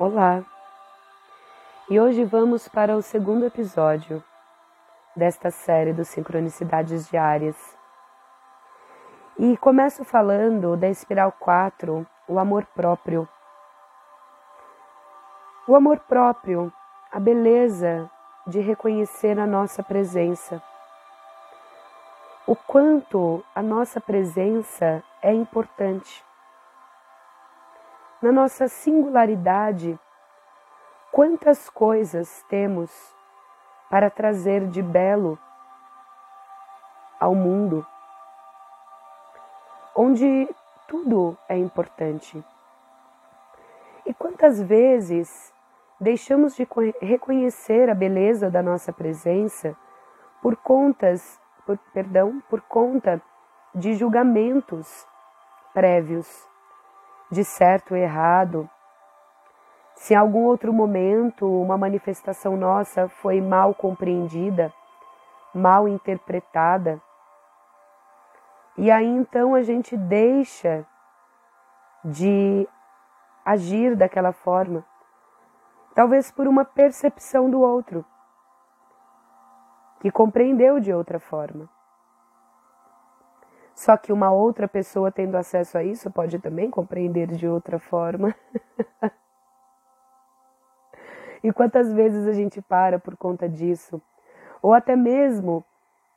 Olá! E hoje vamos para o segundo episódio desta série dos Sincronicidades Diárias. E começo falando da espiral 4, o amor próprio. O amor próprio, a beleza de reconhecer a nossa presença. O quanto a nossa presença é importante na nossa singularidade, quantas coisas temos para trazer de belo ao mundo, onde tudo é importante. E quantas vezes deixamos de reconhecer a beleza da nossa presença por contas, por, perdão, por conta de julgamentos prévios de certo e errado. Se em algum outro momento uma manifestação nossa foi mal compreendida, mal interpretada, e aí então a gente deixa de agir daquela forma, talvez por uma percepção do outro, que compreendeu de outra forma. Só que uma outra pessoa tendo acesso a isso pode também compreender de outra forma. e quantas vezes a gente para por conta disso? Ou até mesmo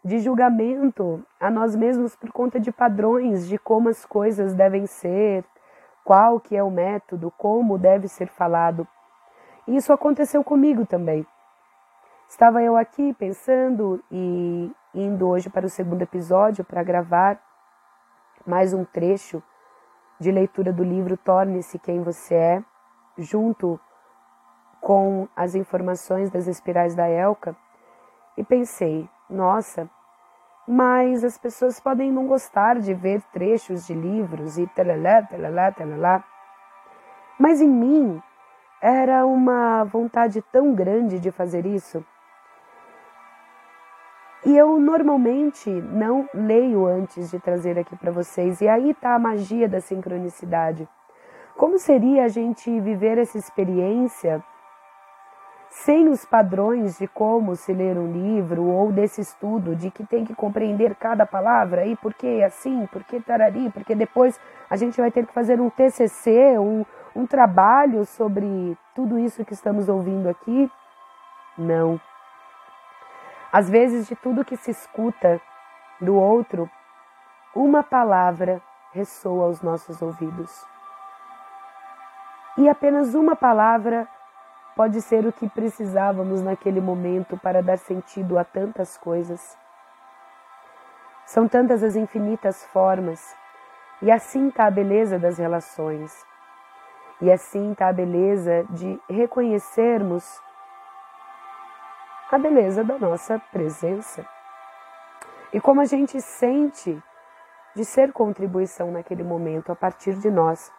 de julgamento a nós mesmos por conta de padrões de como as coisas devem ser, qual que é o método, como deve ser falado. E isso aconteceu comigo também. Estava eu aqui pensando e indo hoje para o segundo episódio para gravar mais um trecho de leitura do livro Torne-se Quem Você É, junto com as informações das espirais da Elka, e pensei, nossa, mas as pessoas podem não gostar de ver trechos de livros e talalá, talalá, talalá. Mas em mim era uma vontade tão grande de fazer isso e eu normalmente não leio antes de trazer aqui para vocês. E aí está a magia da sincronicidade. Como seria a gente viver essa experiência sem os padrões de como se ler um livro ou desse estudo de que tem que compreender cada palavra e por que assim, por que tarari, porque depois a gente vai ter que fazer um TCC, um, um trabalho sobre tudo isso que estamos ouvindo aqui? Não. Às vezes, de tudo que se escuta do outro, uma palavra ressoa aos nossos ouvidos. E apenas uma palavra pode ser o que precisávamos naquele momento para dar sentido a tantas coisas. São tantas as infinitas formas, e assim está a beleza das relações, e assim está a beleza de reconhecermos a beleza da nossa presença. E como a gente sente de ser contribuição naquele momento a partir de nós.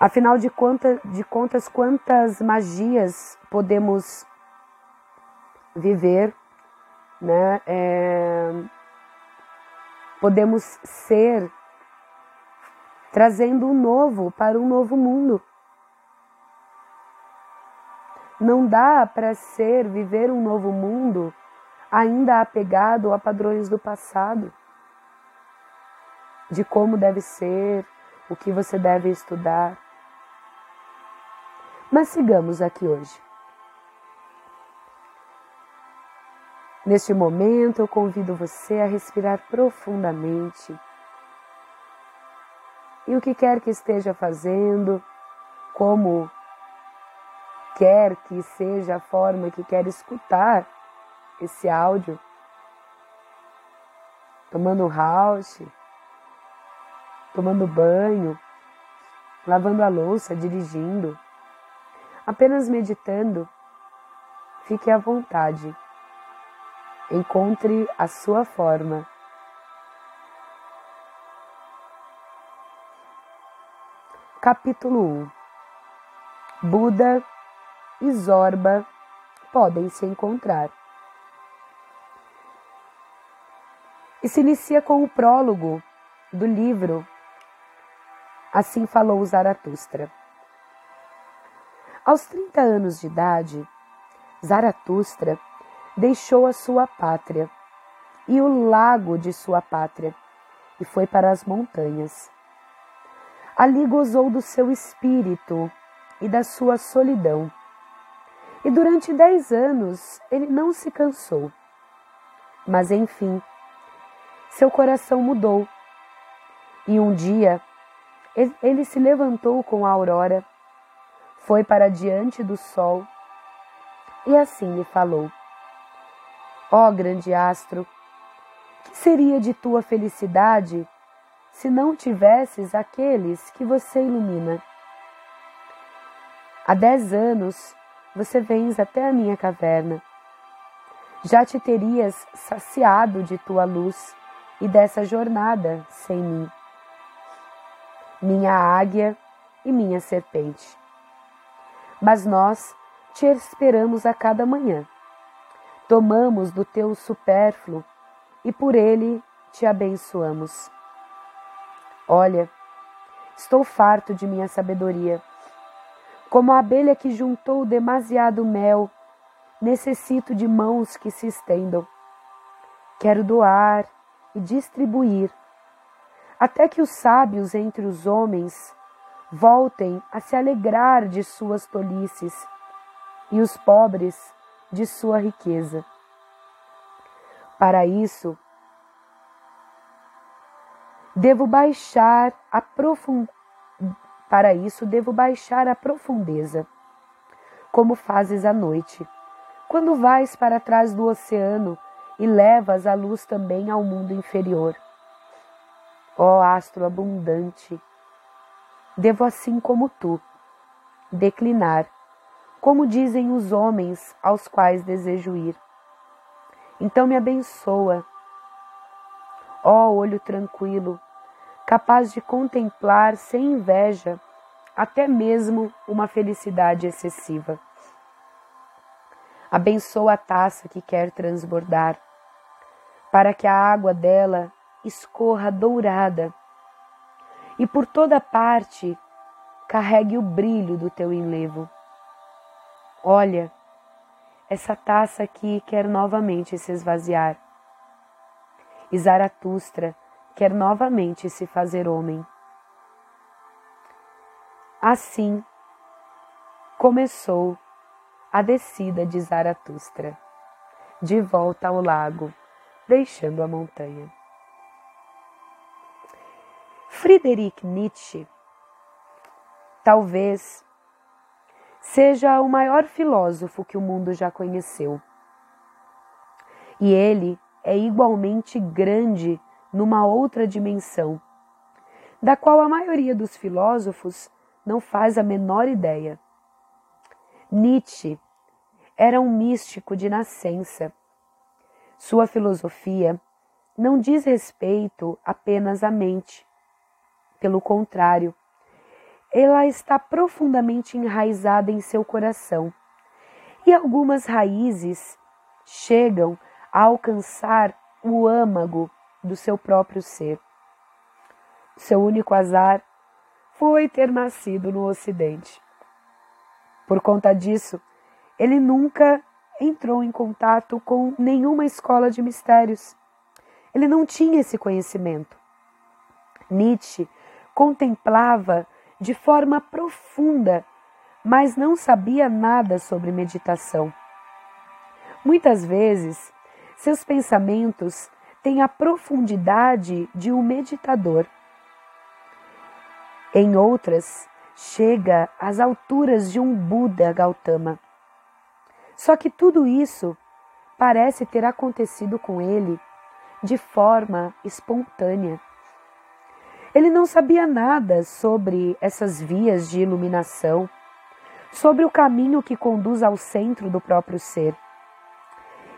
Afinal de, conta, de contas, quantas magias podemos viver, né? É, podemos ser trazendo um novo para um novo mundo. Não dá para ser, viver um novo mundo ainda apegado a padrões do passado, de como deve ser, o que você deve estudar. Mas sigamos aqui hoje. Neste momento, eu convido você a respirar profundamente. E o que quer que esteja fazendo, como quer que seja a forma que quer escutar esse áudio, tomando house, tomando banho, lavando a louça, dirigindo, apenas meditando, fique à vontade. Encontre a sua forma. Capítulo 1 Buda e Zorba podem se encontrar. E se inicia com o prólogo do livro Assim Falou Zaratustra. Aos 30 anos de idade, Zaratustra deixou a sua pátria e o lago de sua pátria e foi para as montanhas. Ali gozou do seu espírito e da sua solidão. E durante dez anos ele não se cansou. Mas enfim, seu coração mudou. E um dia ele se levantou com a aurora, foi para diante do sol e assim lhe falou: Ó oh, grande astro, que seria de tua felicidade se não tivesses aqueles que você ilumina? Há dez anos você vens até a minha caverna. Já te terias saciado de tua luz e dessa jornada sem mim. Minha águia e minha serpente. Mas nós te esperamos a cada manhã. Tomamos do teu supérfluo e por ele te abençoamos. Olha, estou farto de minha sabedoria. Como a abelha que juntou demasiado mel, necessito de mãos que se estendam. Quero doar e distribuir, até que os sábios entre os homens voltem a se alegrar de suas tolices e os pobres de sua riqueza. Para isso, devo baixar a profund... para isso devo baixar a profundeza, como fazes à noite, quando vais para trás do oceano e levas a luz também ao mundo inferior. Ó astro abundante, devo assim como tu declinar como dizem os homens aos quais desejo ir. Então me abençoa, ó olho tranquilo, capaz de contemplar sem inveja até mesmo uma felicidade excessiva. Abençoa a taça que quer transbordar, para que a água dela escorra dourada e por toda parte carregue o brilho do teu enlevo. Olha, essa taça aqui quer novamente se esvaziar. E Zaratustra quer novamente se fazer homem. Assim começou a descida de Zaratustra, de volta ao lago, deixando a montanha. Friedrich Nietzsche, talvez seja o maior filósofo que o mundo já conheceu. E ele é igualmente grande numa outra dimensão, da qual a maioria dos filósofos não faz a menor ideia. Nietzsche era um místico de nascença. Sua filosofia não diz respeito apenas à mente. Pelo contrário, ela está profundamente enraizada em seu coração. E algumas raízes chegam a alcançar o âmago do seu próprio ser. Seu único azar foi ter nascido no Ocidente. Por conta disso, ele nunca entrou em contato com nenhuma escola de mistérios. Ele não tinha esse conhecimento. Nietzsche contemplava de forma profunda, mas não sabia nada sobre meditação. Muitas vezes, seus pensamentos têm a profundidade de um meditador. Em outras, chega às alturas de um Buda Gautama. Só que tudo isso parece ter acontecido com ele de forma espontânea. Ele não sabia nada sobre essas vias de iluminação, sobre o caminho que conduz ao centro do próprio ser.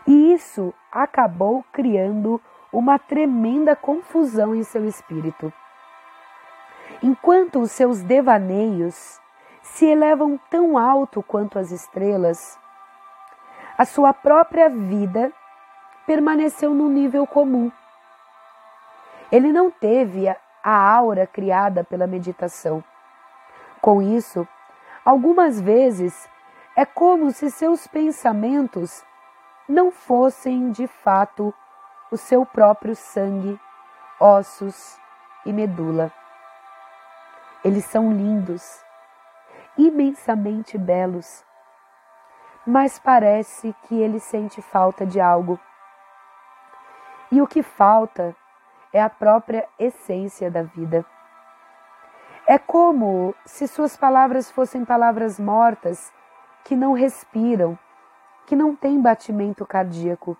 E isso acabou criando uma tremenda confusão em seu espírito. Enquanto os seus devaneios se elevam tão alto quanto as estrelas, a sua própria vida permaneceu no nível comum. Ele não teve a aura criada pela meditação. Com isso, algumas vezes É como se seus pensamentos não fossem de fato o seu próprio sangue, ossos e medula. Eles são lindos, imensamente belos, mas parece que ele sente falta de algo. E o que falta é a própria essência da vida. É como se suas palavras fossem palavras mortas que não respiram, que não têm batimento cardíaco.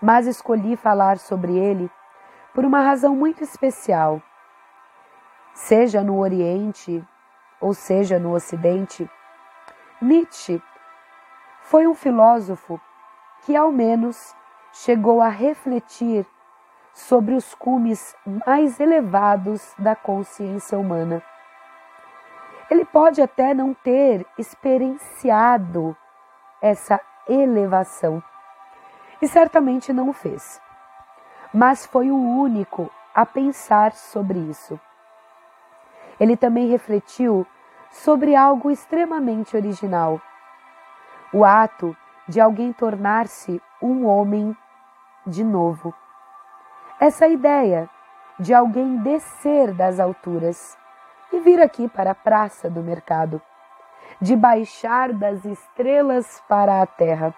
Mas escolhi falar sobre ele por uma razão muito especial. Seja no Oriente ou seja no Ocidente, Nietzsche foi um filósofo que, ao menos, chegou a refletir sobre os cumes mais elevados da consciência humana. Ele pode até não ter experienciado essa elevação e certamente não o fez, mas foi o único a pensar sobre isso. Ele também refletiu sobre algo extremamente original: o ato de alguém tornar-se um homem de novo. Essa ideia de alguém descer das alturas e vir aqui para a praça do mercado, de baixar das estrelas para a terra.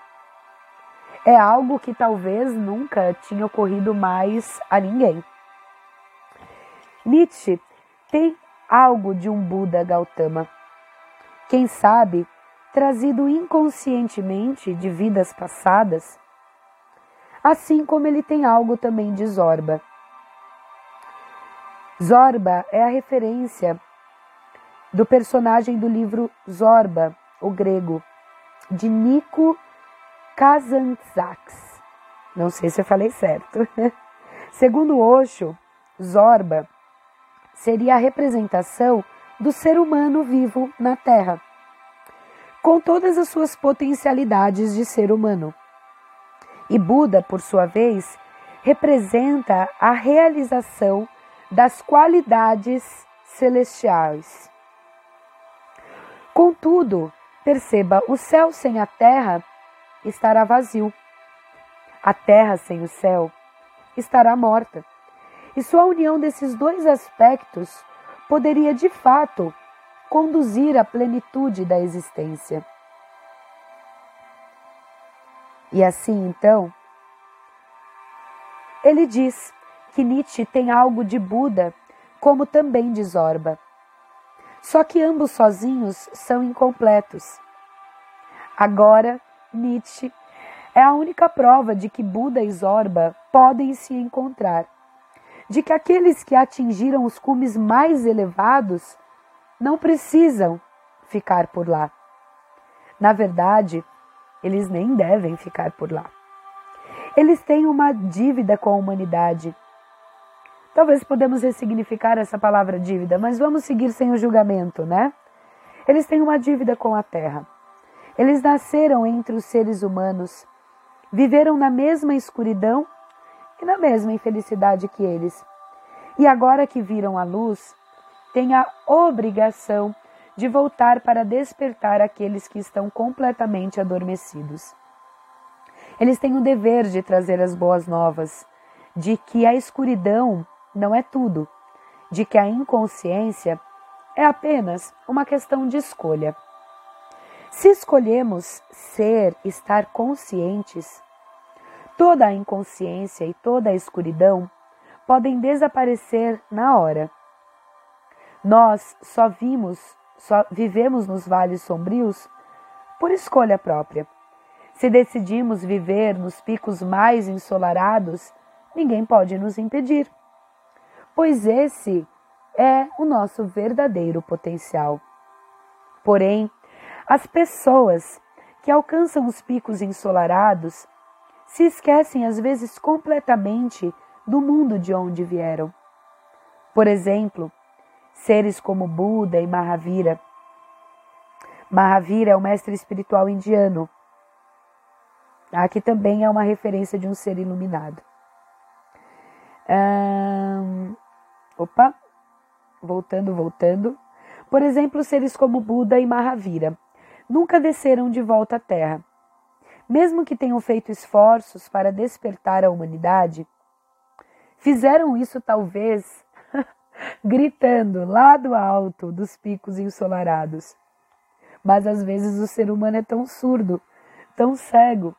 É algo que talvez nunca tinha ocorrido mais a ninguém. Nietzsche tem algo de um Buda Gautama. Quem sabe, trazido inconscientemente de vidas passadas, assim como ele tem algo também de Zorba. Zorba é a referência do personagem do livro Zorba, o grego, de Nico Kazantzakis. Não sei se eu falei certo. Segundo Osho, Zorba seria a representação do ser humano vivo na Terra, com todas as suas potencialidades de ser humano. E Buda, por sua vez, representa a realização das qualidades celestiais. Contudo, perceba, o céu sem a terra estará vazio. A terra sem o céu estará morta. E só a união desses dois aspectos poderia de fato conduzir à plenitude da existência. E assim então, ele diz que Nietzsche tem algo de Buda, como também de Zorba. Só que ambos sozinhos são incompletos. Agora, Nietzsche é a única prova de que Buda e Zorba podem se encontrar de que aqueles que atingiram os cumes mais elevados não precisam ficar por lá. Na verdade, eles nem devem ficar por lá. Eles têm uma dívida com a humanidade. Talvez podemos ressignificar essa palavra dívida, mas vamos seguir sem o julgamento, né? Eles têm uma dívida com a terra. Eles nasceram entre os seres humanos, viveram na mesma escuridão e na mesma infelicidade que eles. E agora que viram a luz, têm a obrigação de voltar para despertar aqueles que estão completamente adormecidos. Eles têm o dever de trazer as boas novas, de que a escuridão não é tudo, de que a inconsciência é apenas uma questão de escolha. Se escolhemos ser, estar conscientes, Toda a inconsciência e toda a escuridão podem desaparecer na hora. Nós só vimos, só vivemos nos vales sombrios por escolha própria. Se decidimos viver nos picos mais ensolarados, ninguém pode nos impedir, pois esse é o nosso verdadeiro potencial. Porém, as pessoas que alcançam os picos ensolarados se esquecem às vezes completamente do mundo de onde vieram. Por exemplo, seres como Buda e Mahavira. Mahavira é o mestre espiritual indiano. Aqui também é uma referência de um ser iluminado. Hum, opa, voltando, voltando. Por exemplo, seres como Buda e Mahavira nunca desceram de volta à Terra. Mesmo que tenham feito esforços para despertar a humanidade, fizeram isso talvez gritando lá do alto dos picos ensolarados. Mas às vezes o ser humano é tão surdo, tão cego,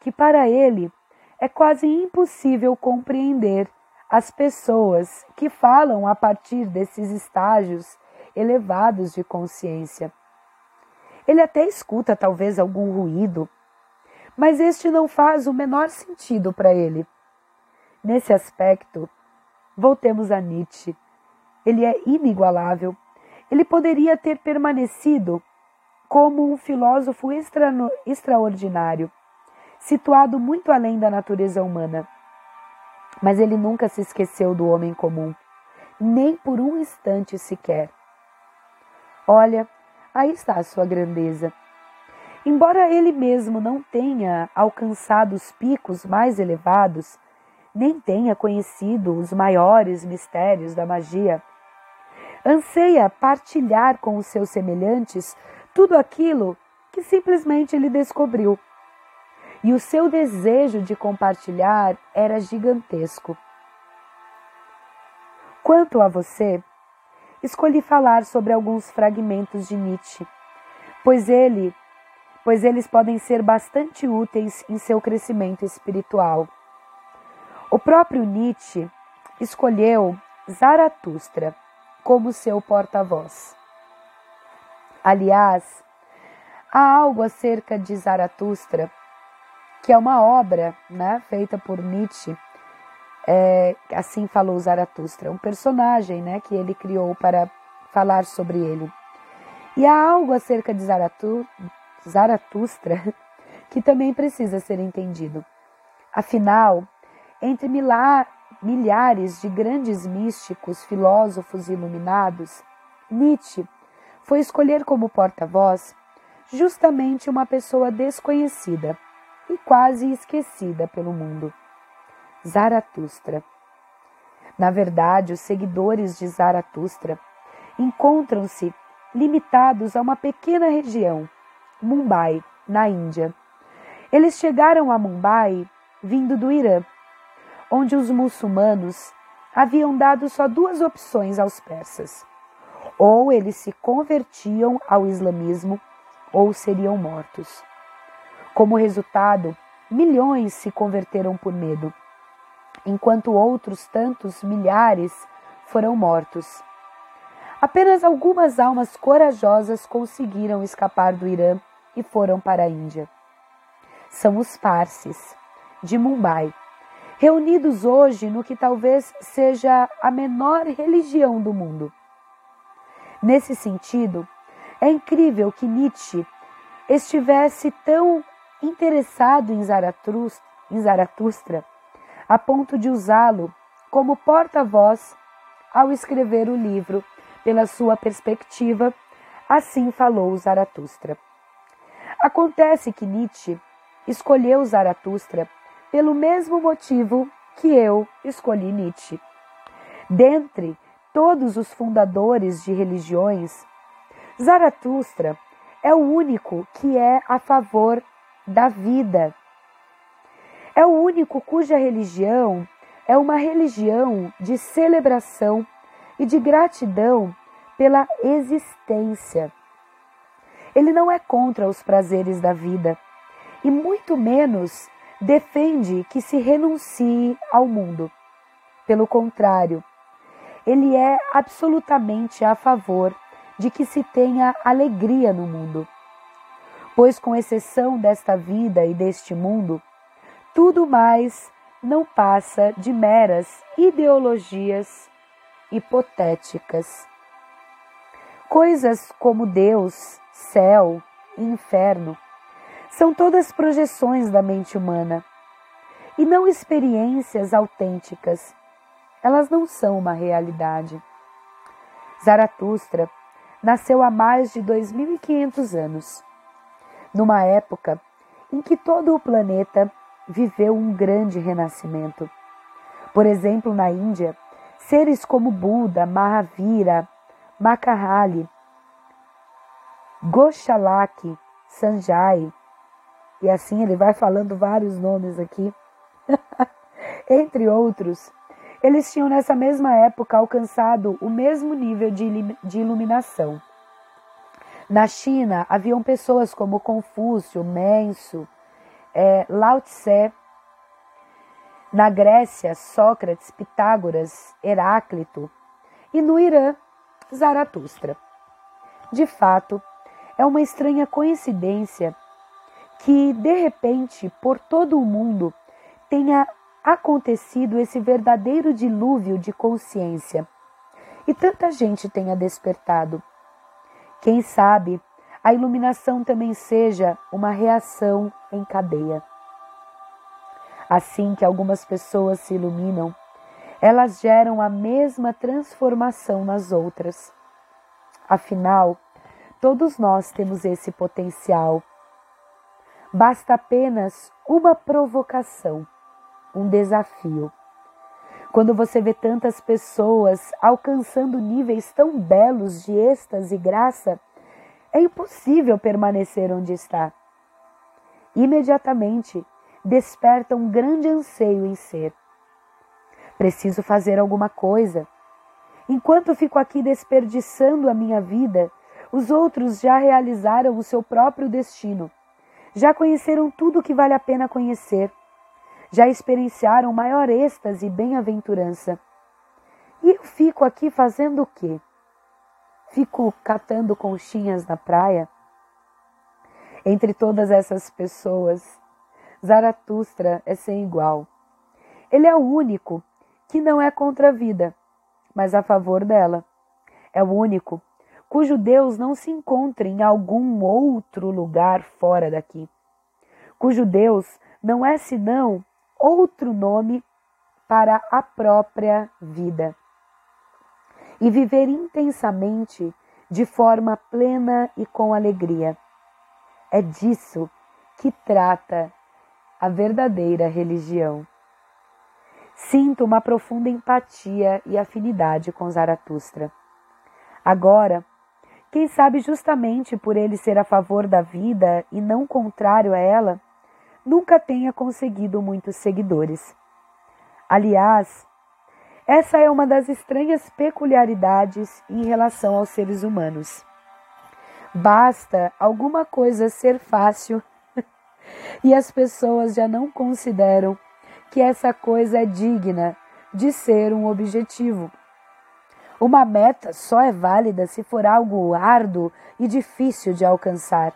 que para ele é quase impossível compreender as pessoas que falam a partir desses estágios elevados de consciência. Ele até escuta talvez algum ruído, mas este não faz o menor sentido para ele. Nesse aspecto, voltemos a Nietzsche. Ele é inigualável. Ele poderia ter permanecido como um filósofo extra, extraordinário, situado muito além da natureza humana. Mas ele nunca se esqueceu do homem comum, nem por um instante sequer. Olha, aí está a sua grandeza. Embora ele mesmo não tenha alcançado os picos mais elevados, nem tenha conhecido os maiores mistérios da magia, anseia partilhar com os seus semelhantes tudo aquilo que simplesmente ele descobriu. E o seu desejo de compartilhar era gigantesco. Quanto a você, escolhi falar sobre alguns fragmentos de Nietzsche, pois ele, pois eles podem ser bastante úteis em seu crescimento espiritual. O próprio Nietzsche escolheu Zaratustra como seu porta-voz. Aliás, há algo acerca de Zaratustra, que é uma obra né, feita por Nietzsche, é, assim falou Zaratustra, um personagem né, que ele criou para falar sobre ele. E há algo acerca de Zaratu, Zaratustra que também precisa ser entendido. Afinal, entre milhares de grandes místicos, filósofos iluminados, Nietzsche foi escolher como porta-voz justamente uma pessoa desconhecida e quase esquecida pelo mundo. Zaratustra. Na verdade, os seguidores de Zaratustra encontram-se limitados a uma pequena região, Mumbai, na Índia. Eles chegaram a Mumbai vindo do Irã, onde os muçulmanos haviam dado só duas opções aos persas: ou eles se convertiam ao islamismo ou seriam mortos. Como resultado, milhões se converteram por medo, enquanto outros tantos milhares foram mortos. Apenas algumas almas corajosas conseguiram escapar do Irã e foram para a Índia. São os Parsis, de Mumbai, reunidos hoje no que talvez seja a menor religião do mundo Nesse sentido, é incrível que Nietzsche estivesse tão interessado em Zaratustra, em Zaratustra a ponto de usá-lo como porta-voz ao escrever o livro pela sua perspectiva, assim falou Zaratustra. Acontece que Nietzsche escolheu Zaratustra pelo mesmo motivo que eu escolhi Nietzsche. Dentre todos os fundadores de religiões, Zaratustra é o único que é a favor da vida. É o único cuja religião é uma religião de celebração e de gratidão pela existência. Ele não é contra os prazeres da vida e muito menos defende que se renuncie ao mundo. Pelo contrário, ele é absolutamente a favor de que se tenha alegria no mundo. Pois, com exceção desta vida e deste mundo, tudo mais não passa de meras ideologias hipotéticas. Coisas como Deus, céu e inferno são todas projeções da mente humana e não experiências autênticas elas não são uma realidade. Zaratustra nasceu há mais de 2.500 anos, numa época em que todo o planeta viveu um grande renascimento. Por exemplo, na Índia, seres como Buda, Mahavira, Makahali, Goshalaki Sanjay, e assim ele vai falando vários nomes aqui, entre outros, eles tinham nessa mesma época alcançado o mesmo nível de iluminação. Na China, haviam pessoas como Confúcio, Menso, é, Lao Tse. Na Grécia, Sócrates, Pitágoras, Heráclito. E no Irã, Zaratustra. De fato, é uma estranha coincidência que, de repente, por todo o mundo, tenha acontecido esse verdadeiro dilúvio de consciência e tanta gente tenha despertado. Quem sabe a iluminação também seja uma reação em cadeia. Assim que algumas pessoas se iluminam, elas geram a mesma transformação nas outras. Afinal, todos nós temos esse potencial. Basta apenas uma provocação, um desafio. Quando você vê tantas pessoas alcançando níveis tão belos de êxtase e graça, é impossível permanecer onde está. Imediatamente desperta um grande anseio em ser. Preciso fazer alguma coisa. Enquanto fico aqui desperdiçando a minha vida, os outros já realizaram o seu próprio destino. Já conheceram tudo o que vale a pena conhecer já experienciaram maior êxtase e bem-aventurança. E eu fico aqui fazendo o quê? Fico catando conchinhas na praia? Entre todas essas pessoas, Zaratustra é sem igual. Ele é o único que não é contra a vida, mas a favor dela. É o único cujo Deus não se encontra em algum outro lugar fora daqui, cujo Deus não é senão outro nome para a própria vida. E viver intensamente, de forma plena e com alegria. É disso que trata a verdadeira religião. Sinto uma profunda empatia e afinidade com Zaratustra. Agora, quem sabe justamente por ele ser a favor da vida e não contrário a ela, nunca tenha conseguido muitos seguidores. Aliás, essa é uma das estranhas peculiaridades em relação aos seres humanos. Basta alguma coisa ser fácil e as pessoas já não consideram que essa coisa é digna de ser um objetivo. Uma meta só é válida se for algo árduo e difícil de alcançar.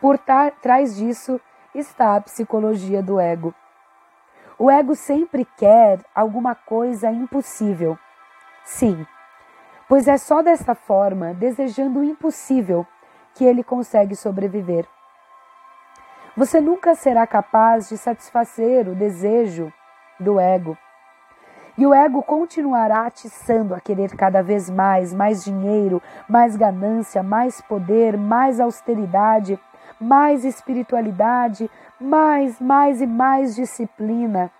Por trás disso está a psicologia do ego. O ego sempre quer alguma coisa impossível. Sim, pois é só dessa forma, desejando o impossível, que ele consegue sobreviver. Você nunca será capaz de satisfazer o desejo do ego. E o ego continuará atiçando a querer cada vez mais, mais dinheiro, mais ganância, mais poder, mais austeridade, mais espiritualidade, mais, mais e mais disciplina.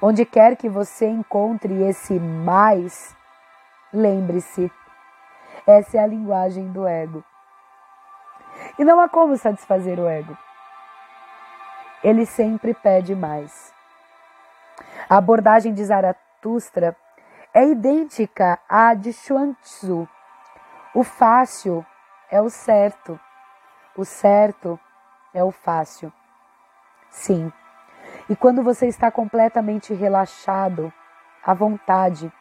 Onde quer que você encontre esse mais, lembre-se, essa é a linguagem do ego. E não há como satisfazer o ego. Ele sempre pede mais. A abordagem de Zaratustra é idêntica à de Xuanzhu. O fácil é o certo. O certo é o fácil. Sim. E quando você está completamente relaxado, à vontade,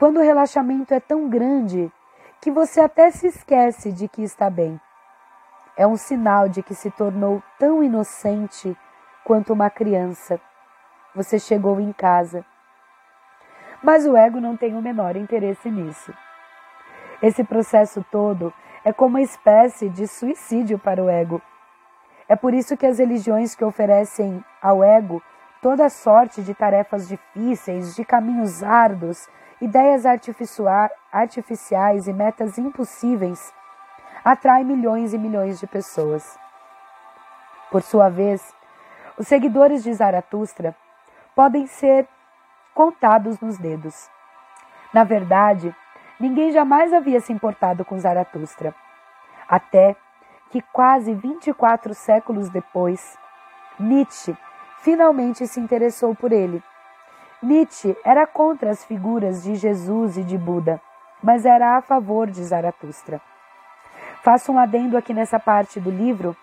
quando o relaxamento é tão grande que você até se esquece de que está bem, é um sinal de que se tornou tão inocente quanto uma criança. Você chegou em casa. Mas o ego não tem o menor interesse nisso. Esse processo todo é como uma espécie de suicídio para o ego. É por isso que as religiões que oferecem ao ego toda sorte de tarefas difíceis, de caminhos árduos, ideias artificiais e metas impossíveis, atraem milhões e milhões de pessoas. Por sua vez, os seguidores de Zaratustra podem ser contados nos dedos. Na verdade, Ninguém jamais havia se importado com Zaratustra. Até que quase 24 séculos depois, Nietzsche finalmente se interessou por ele. Nietzsche era contra as figuras de Jesus e de Buda, mas era a favor de Zaratustra. Faço um adendo aqui nessa parte do livro,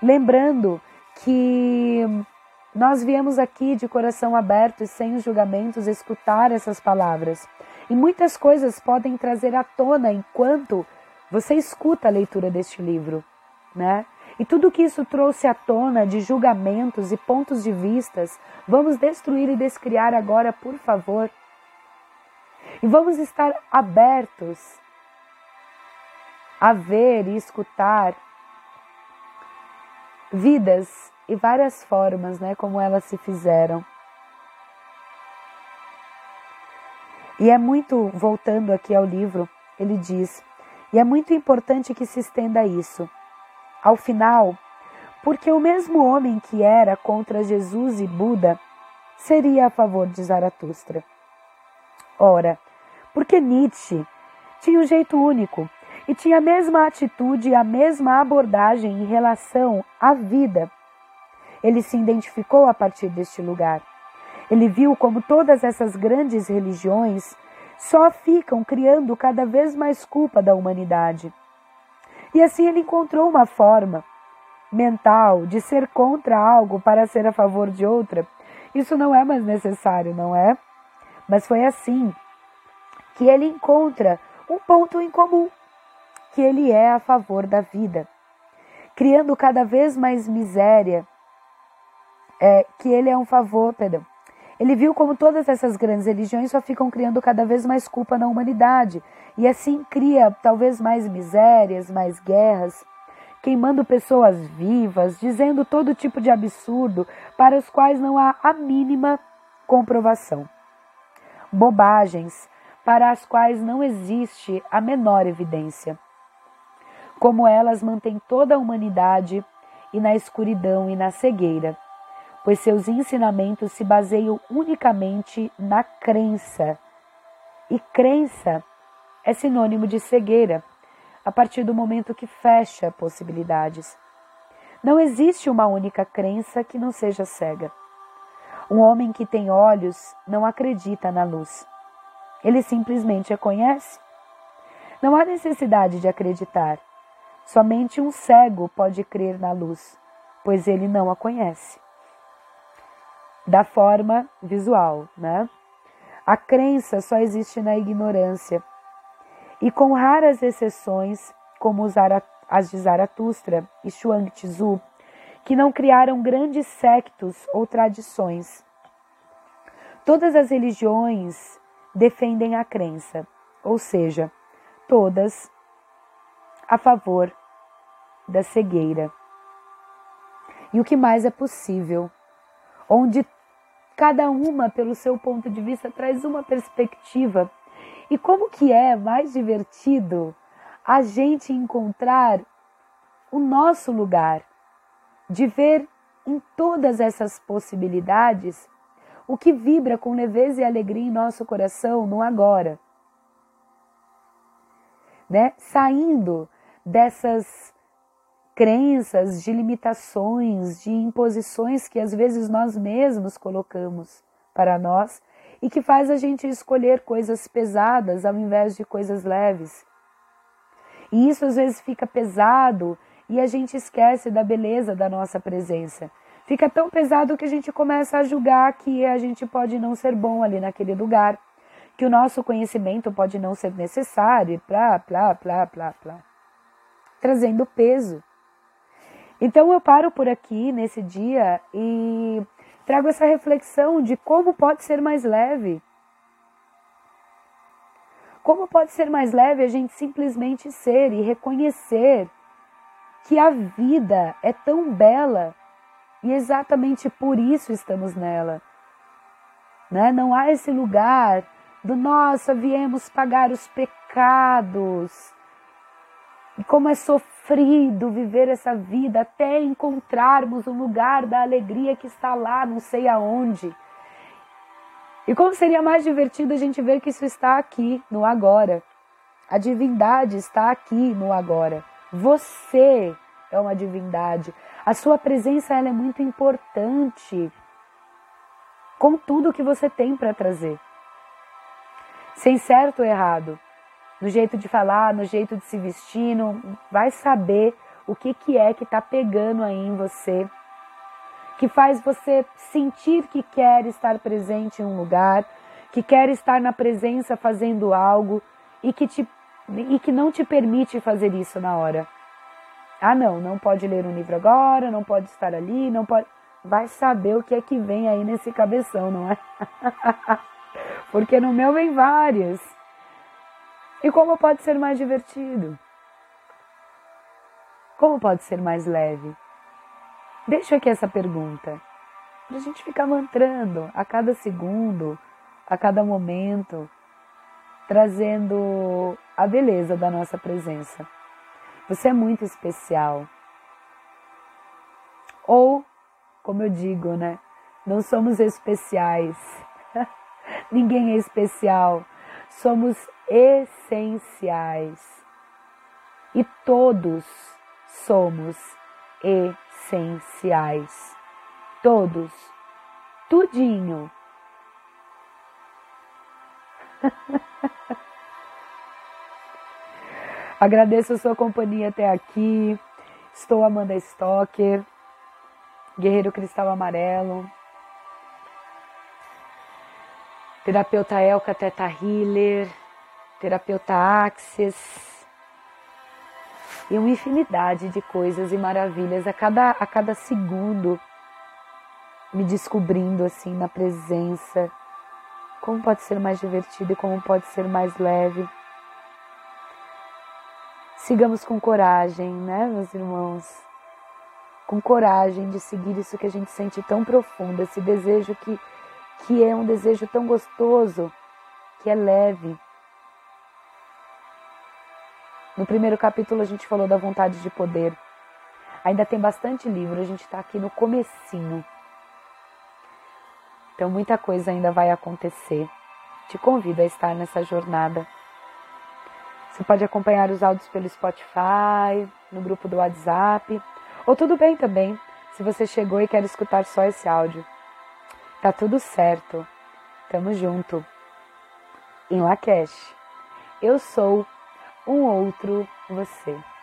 lembrando que nós viemos aqui de coração aberto e sem os julgamentos escutar essas palavras. E muitas coisas podem trazer à tona enquanto você escuta a leitura deste livro, né? E tudo que isso trouxe à tona de julgamentos e pontos de vistas, vamos destruir e descriar agora, por favor. E vamos estar abertos a ver e escutar vidas e várias formas, né, como elas se fizeram. E é muito, voltando aqui ao livro, ele diz, e é muito importante que se estenda isso. Ao final, porque o mesmo homem que era contra Jesus e Buda seria a favor de Zaratustra. Ora, porque Nietzsche tinha um jeito único e tinha a mesma atitude e a mesma abordagem em relação à vida. Ele se identificou a partir deste lugar. Ele viu como todas essas grandes religiões só ficam criando cada vez mais culpa da humanidade. E assim ele encontrou uma forma mental de ser contra algo para ser a favor de outra. Isso não é mais necessário, não é? Mas foi assim que ele encontra um ponto em comum, que ele é a favor da vida, criando cada vez mais miséria, é, que ele é um favor, perdão. Ele viu como todas essas grandes religiões só ficam criando cada vez mais culpa na humanidade, e assim cria talvez mais misérias, mais guerras, queimando pessoas vivas, dizendo todo tipo de absurdo para os quais não há a mínima comprovação. Bobagens para as quais não existe a menor evidência. Como elas mantêm toda a humanidade e na escuridão e na cegueira, pois seus ensinamentos se baseiam unicamente na crença. E crença é sinônimo de cegueira, a partir do momento que fecha possibilidades. Não existe uma única crença que não seja cega. Um homem que tem olhos não acredita na luz. Ele simplesmente a conhece. Não há necessidade de acreditar. Somente um cego pode crer na luz, pois ele não a conhece. Da forma visual, né? A crença só existe na ignorância e com raras exceções, como as de Zaratustra e Xuang Tzu, que não criaram grandes sectos ou tradições. Todas as religiões defendem a crença, ou seja, todas a favor da cegueira. E o que mais é possível, onde cada uma, pelo seu ponto de vista, traz uma perspectiva e como que é mais divertido a gente encontrar o nosso lugar, de ver em todas essas possibilidades o que vibra com leveza e alegria em nosso coração no agora. Né? Saindo dessas crenças, de limitações, de imposições que às vezes nós mesmos colocamos para nós e que faz a gente escolher coisas pesadas ao invés de coisas leves. E isso às vezes fica pesado e a gente esquece da beleza da nossa presença. Fica tão pesado que a gente começa a julgar que a gente pode não ser bom ali naquele lugar, que o nosso conhecimento pode não ser necessário, plá, plá, plá, plá, plá. Trazendo peso. Então eu paro por aqui nesse dia e trago essa reflexão de como pode ser mais leve. Como pode ser mais leve a gente simplesmente ser e reconhecer que a vida é tão bela e exatamente por isso estamos nela. Né? Não há esse lugar do nossa, viemos pagar os pecados. E como é sofrido viver essa vida até encontrarmos o lugar da alegria que está lá, não sei aonde. E como seria mais divertido a gente ver que isso está aqui, no agora. A divindade está aqui no agora. Você é uma divindade. A sua presença ela é muito importante com tudo que você tem para trazer. Sem certo ou errado, no jeito de falar, no jeito de se vestir, no, vai saber o que, que é que está pegando aí em você, que faz você sentir que quer estar presente em um lugar, que quer estar na presença fazendo algo e que, te, e que não te permite fazer isso na hora. Ah, não, não pode ler um livro agora, não pode estar ali, não pode. Vai saber o que é que vem aí nesse cabeção, não é? Porque no meu vem várias. E como pode ser mais divertido? Como pode ser mais leve? Deixa aqui essa pergunta para a gente ficar mantrando a cada segundo, a cada momento, trazendo a beleza da nossa presença. Você é muito especial. Ou, como eu digo, né? Não somos especiais. Ninguém é especial. Somos essenciais. E todos somos essenciais. Todos. Tudinho. Agradeço a sua companhia até aqui. Estou Amanda Stocker, Guerreiro Cristal Amarelo, terapeuta Elka Teta Healer, terapeuta Axis e uma infinidade de coisas e maravilhas a cada, a cada segundo, me descobrindo assim na presença. Como pode ser mais divertido e como pode ser mais leve. Sigamos com coragem, né, meus irmãos? Com coragem de seguir isso que a gente sente tão profundo, esse desejo que, que é um desejo tão gostoso, que é leve, no primeiro capítulo a gente falou da vontade de poder. Ainda tem bastante livro, a gente está aqui no comecinho. Então muita coisa ainda vai acontecer. Te convido a estar nessa jornada. Você pode acompanhar os áudios pelo Spotify, no grupo do WhatsApp, ou tudo bem também, se você chegou e quer escutar só esse áudio. Tá tudo certo. Tamo junto. Em Lakesh. Eu sou um outro você.